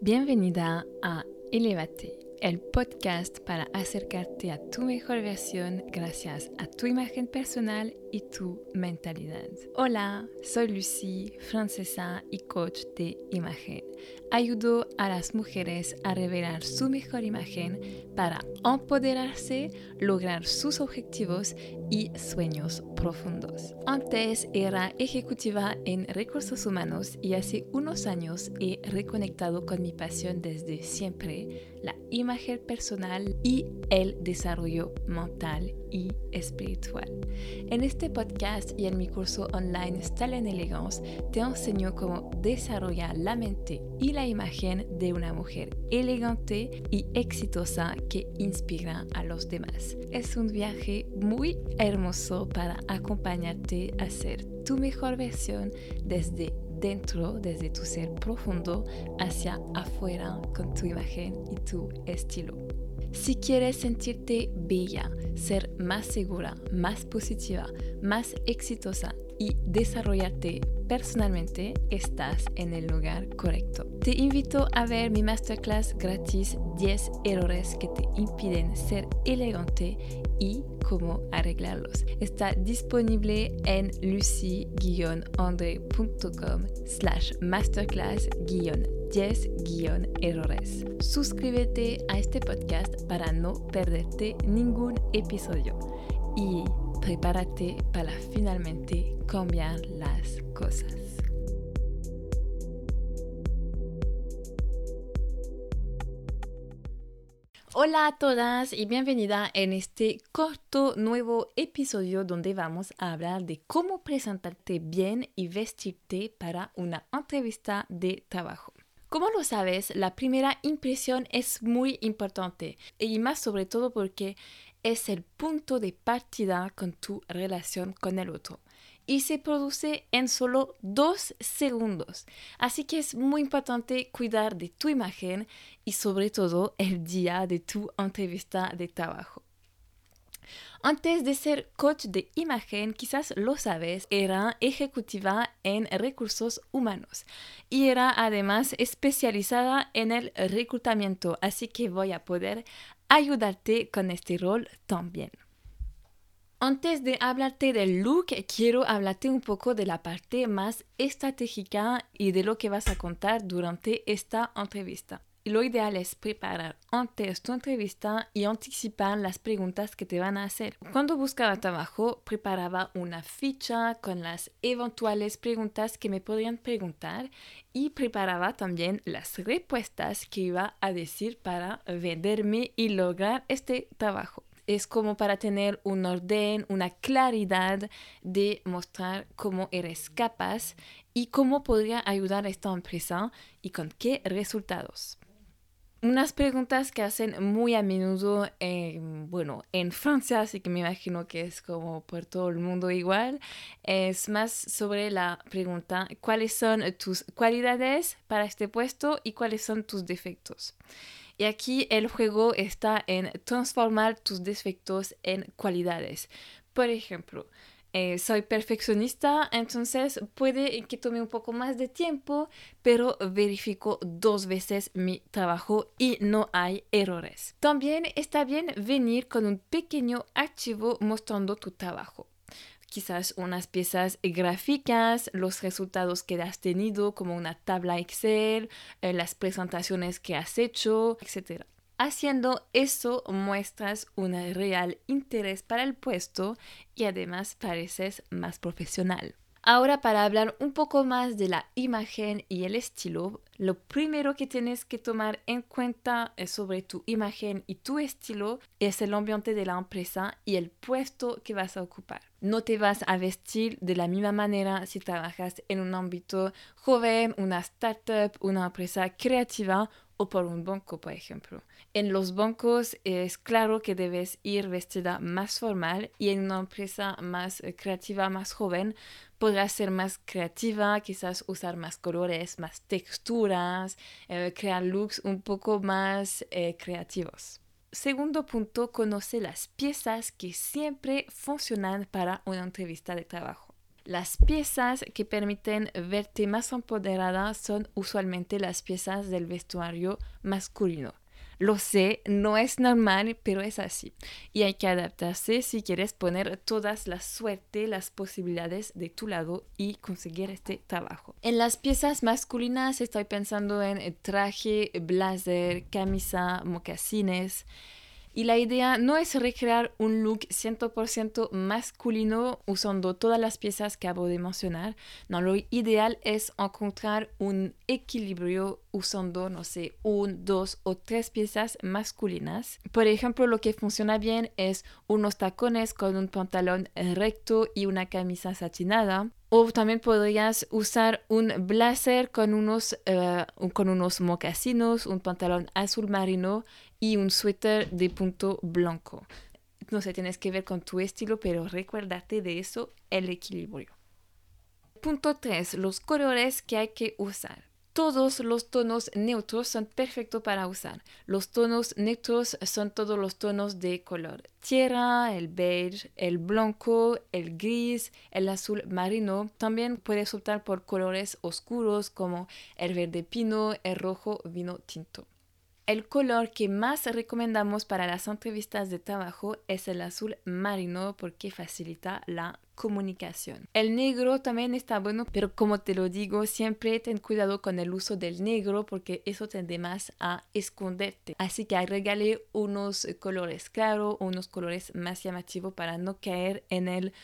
Bienvenida a Elevate, el podcast para acercarte a tu mejor versión gracias a tu imagen personal y tu mentalidad. Hola, soy Lucy, francesa y coach de imagen. Ayudo a las mujeres a revelar su mejor imagen para empoderarse, lograr sus objetivos y sueños profundos. Antes era ejecutiva en recursos humanos y hace unos años he reconectado con mi pasión desde siempre, la imagen personal y el desarrollo mental y espiritual. En este podcast y en mi curso online Style Elegance te enseño cómo desarrollar la mente y la imagen de una mujer elegante y exitosa que inspira a los demás. Es un viaje muy hermoso para acompañarte a ser tu mejor versión desde dentro, desde tu ser profundo, hacia afuera con tu imagen y tu estilo. Si quieres sentirte bella, ser más segura, más positiva, más exitosa y desarrollarte personalmente, estás en el lugar correcto. Te invito a ver mi masterclass gratis 10 errores que te impiden ser elegante y cómo arreglarlos. Está disponible en lucy-andre.com slash masterclass-10-errores. Suscríbete a este podcast para no perderte ningún episodio y prepárate para finalmente cambiar las cosas. Hola a todas y bienvenida en este corto nuevo episodio donde vamos a hablar de cómo presentarte bien y vestirte para una entrevista de trabajo. Como lo sabes, la primera impresión es muy importante y más sobre todo porque es el punto de partida con tu relación con el otro y se produce en solo dos segundos. Así que es muy importante cuidar de tu imagen y sobre todo el día de tu entrevista de trabajo. Antes de ser coach de imagen, quizás lo sabes, era ejecutiva en recursos humanos y era además especializada en el reclutamiento, así que voy a poder ayudarte con este rol también. Antes de hablarte del look, quiero hablarte un poco de la parte más estratégica y de lo que vas a contar durante esta entrevista lo ideal es preparar antes tu entrevista y anticipar las preguntas que te van a hacer. Cuando buscaba trabajo, preparaba una ficha con las eventuales preguntas que me podrían preguntar y preparaba también las respuestas que iba a decir para venderme y lograr este trabajo es como para tener un orden, una claridad de mostrar cómo eres capaz y cómo podría ayudar a esta empresa y con qué resultados. Unas preguntas que hacen muy a menudo, bueno, en Francia, así que me imagino que es como por todo el mundo igual, es más sobre la pregunta, ¿cuáles son tus cualidades para este puesto y cuáles son tus defectos? Y aquí el juego está en transformar tus defectos en cualidades. Por ejemplo, eh, soy perfeccionista, entonces puede que tome un poco más de tiempo, pero verifico dos veces mi trabajo y no hay errores. También está bien venir con un pequeño archivo mostrando tu trabajo quizás unas piezas gráficas, los resultados que has tenido como una tabla Excel, eh, las presentaciones que has hecho, etc. Haciendo eso muestras un real interés para el puesto y además pareces más profesional. Ahora para hablar un poco más de la imagen y el estilo, lo primero que tienes que tomar en cuenta sobre tu imagen y tu estilo es el ambiente de la empresa y el puesto que vas a ocupar. No te vas a vestir de la misma manera si trabajas en un ámbito joven, una startup, una empresa creativa o por un banco, por ejemplo. En los bancos es claro que debes ir vestida más formal y en una empresa más eh, creativa, más joven, podrás ser más creativa, quizás usar más colores, más texturas, eh, crear looks un poco más eh, creativos. Segundo punto, conoce las piezas que siempre funcionan para una entrevista de trabajo. Las piezas que permiten verte más empoderada son usualmente las piezas del vestuario masculino. Lo sé, no es normal, pero es así. Y hay que adaptarse si quieres poner todas las suerte, las posibilidades de tu lado y conseguir este trabajo. En las piezas masculinas estoy pensando en traje, blazer, camisa, mocasines. Y la idea no es recrear un look 100% masculino usando todas las piezas que acabo de mencionar. No, lo ideal es encontrar un equilibrio usando, no sé, un, dos o tres piezas masculinas. Por ejemplo, lo que funciona bien es unos tacones con un pantalón recto y una camisa satinada. O también podrías usar un blazer con unos, uh, con unos mocasinos, un pantalón azul marino y un suéter de punto blanco. No sé, tienes que ver con tu estilo, pero recuérdate de eso, el equilibrio. Punto 3. Los colores que hay que usar. Todos los tonos neutros son perfectos para usar. Los tonos neutros son todos los tonos de color. Tierra, el beige, el blanco, el gris, el azul marino. También puedes optar por colores oscuros como el verde pino, el rojo vino tinto. El color que más recomendamos para las entrevistas de trabajo es el azul marino porque facilita la comunicación. El negro también está bueno, pero como te lo digo, siempre ten cuidado con el uso del negro porque eso tiende más a esconderte. Así que regale unos colores claros, unos colores más llamativos para no caer en el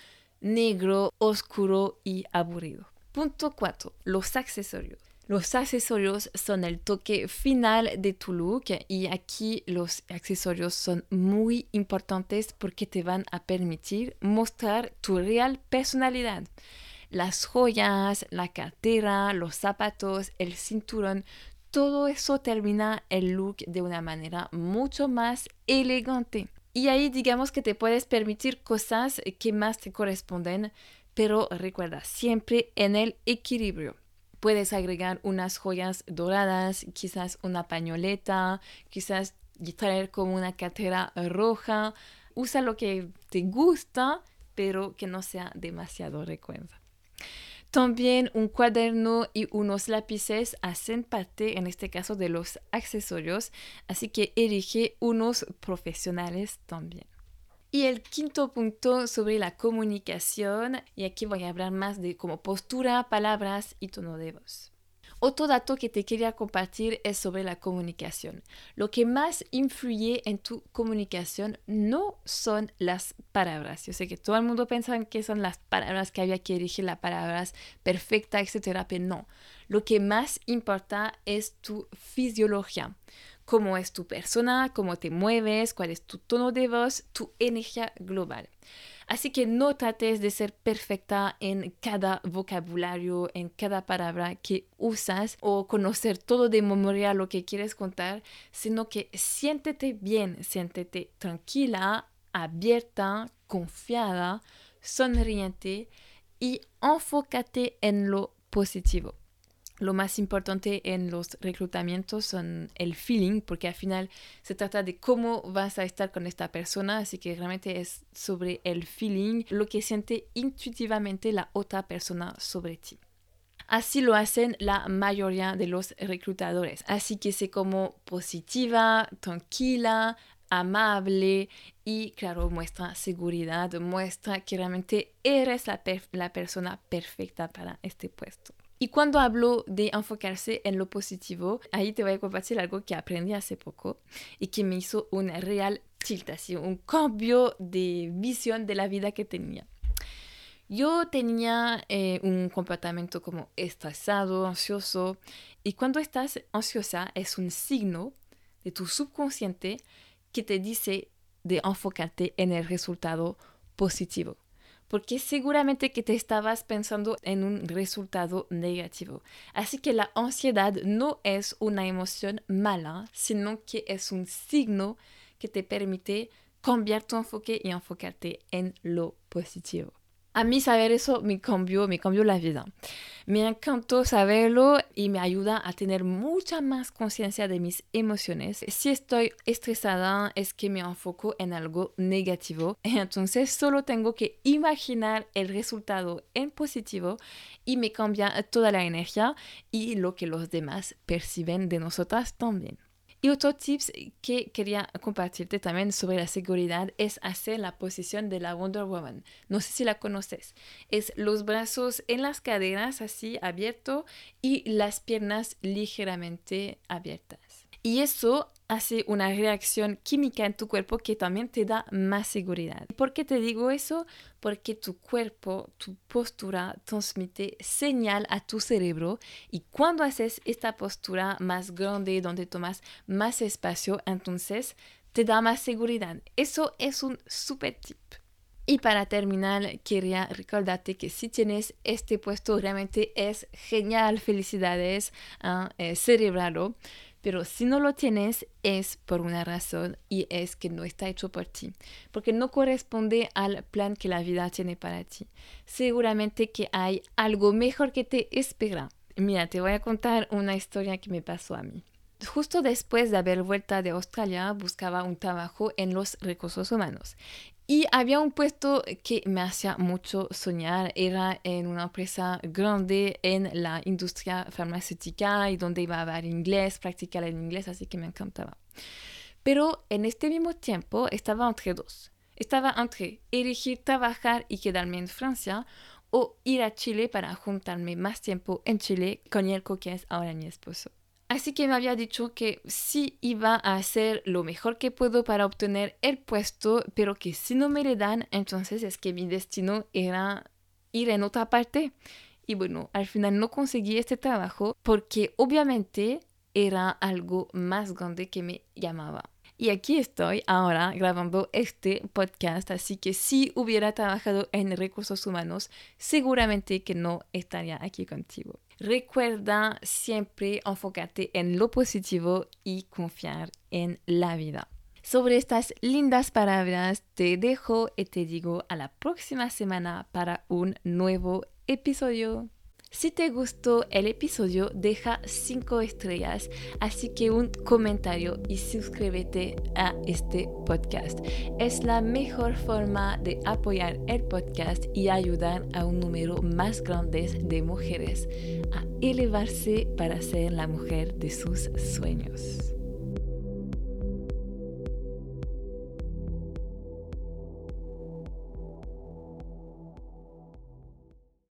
negro oscuro y aburrido. Punto 4. Los accesorios. Los accesorios son el toque final de tu look y aquí los accesorios son muy importantes porque te van a permitir mostrar tu real personalidad. Las joyas, la cartera, los zapatos, el cinturón, todo eso termina el look de una manera mucho más elegante. Y ahí digamos que te puedes permitir cosas que más te corresponden, pero recuerda siempre en el equilibrio. Puedes agregar unas joyas doradas, quizás una pañoleta, quizás traer como una cartera roja. Usa lo que te gusta, pero que no sea demasiado recuerda. También un cuaderno y unos lápices hacen parte, en este caso, de los accesorios, así que elige unos profesionales también. Y el quinto punto sobre la comunicación, y aquí voy a hablar más de como postura, palabras y tono de voz. Otro dato que te quería compartir es sobre la comunicación. Lo que más influye en tu comunicación no son las palabras. Yo sé que todo el mundo piensa que son las palabras que había que elegir, las palabras perfectas, etc. Pero no. Lo que más importa es tu fisiología cómo es tu persona, cómo te mueves, cuál es tu tono de voz, tu energía global. Así que no trates de ser perfecta en cada vocabulario, en cada palabra que usas o conocer todo de memoria lo que quieres contar, sino que siéntete bien, siéntete tranquila, abierta, confiada, sonriente y enfócate en lo positivo lo más importante en los reclutamientos son el feeling, porque al final se trata de cómo vas a estar con esta persona, así que realmente es sobre el feeling, lo que siente intuitivamente la otra persona sobre ti. Así lo hacen la mayoría de los reclutadores, así que sé como positiva, tranquila, amable y claro, muestra seguridad, muestra que realmente eres la, la persona perfecta para este puesto. Y cuando hablo de enfocarse en lo positivo, ahí te voy a compartir algo que aprendí hace poco y que me hizo un real tilt, así, un cambio de visión de la vida que tenía. Yo tenía eh, un comportamiento como estresado, ansioso, y cuando estás ansiosa es un signo de tu subconsciente que te dice de enfocarte en el resultado positivo porque seguramente que te estabas pensando en un resultado negativo. Así que la ansiedad no es una emoción mala, sino que es un signo que te permite cambiar tu enfoque y enfocarte en lo positivo. A mí saber eso me cambió, me cambió la vida. Me encantó saberlo y me ayuda a tener mucha más conciencia de mis emociones. Si estoy estresada es que me enfoco en algo negativo. Entonces solo tengo que imaginar el resultado en positivo y me cambia toda la energía y lo que los demás perciben de nosotras también. Y otro tips que quería compartirte también sobre la seguridad es hacer la posición de la Wonder Woman. No sé si la conoces. Es los brazos en las caderas así abiertos y las piernas ligeramente abiertas. Y eso hace una reacción química en tu cuerpo que también te da más seguridad. ¿Por qué te digo eso? Porque tu cuerpo, tu postura transmite señal a tu cerebro y cuando haces esta postura más grande donde tomas más espacio, entonces te da más seguridad. Eso es un super tip. Y para terminar, quería recordarte que si tienes este puesto realmente es genial, felicidades, ¿eh? eh cerebralo. Pero si no lo tienes es por una razón y es que no está hecho por ti, porque no corresponde al plan que la vida tiene para ti. Seguramente que hay algo mejor que te espera. Mira, te voy a contar una historia que me pasó a mí. Justo después de haber vuelto de Australia, buscaba un trabajo en los recursos humanos y había un puesto que me hacía mucho soñar, era en una empresa grande en la industria farmacéutica y donde iba a hablar inglés, practicar el inglés, así que me encantaba. Pero en este mismo tiempo estaba entre dos. Estaba entre elegir trabajar y quedarme en Francia o ir a Chile para juntarme más tiempo en Chile con el que es ahora mi esposo. Así que me había dicho que sí iba a hacer lo mejor que puedo para obtener el puesto, pero que si no me le dan, entonces es que mi destino era ir en otra parte. Y bueno, al final no conseguí este trabajo porque obviamente era algo más grande que me llamaba. Y aquí estoy ahora grabando este podcast, así que si hubiera trabajado en recursos humanos, seguramente que no estaría aquí contigo. Recuerda siempre enfocarte en lo positivo y confiar en la vida. Sobre estas lindas palabras te dejo y te digo a la próxima semana para un nuevo episodio. Si te gustó el episodio, deja 5 estrellas, así que un comentario y suscríbete a este podcast. Es la mejor forma de apoyar el podcast y ayudar a un número más grande de mujeres a elevarse para ser la mujer de sus sueños.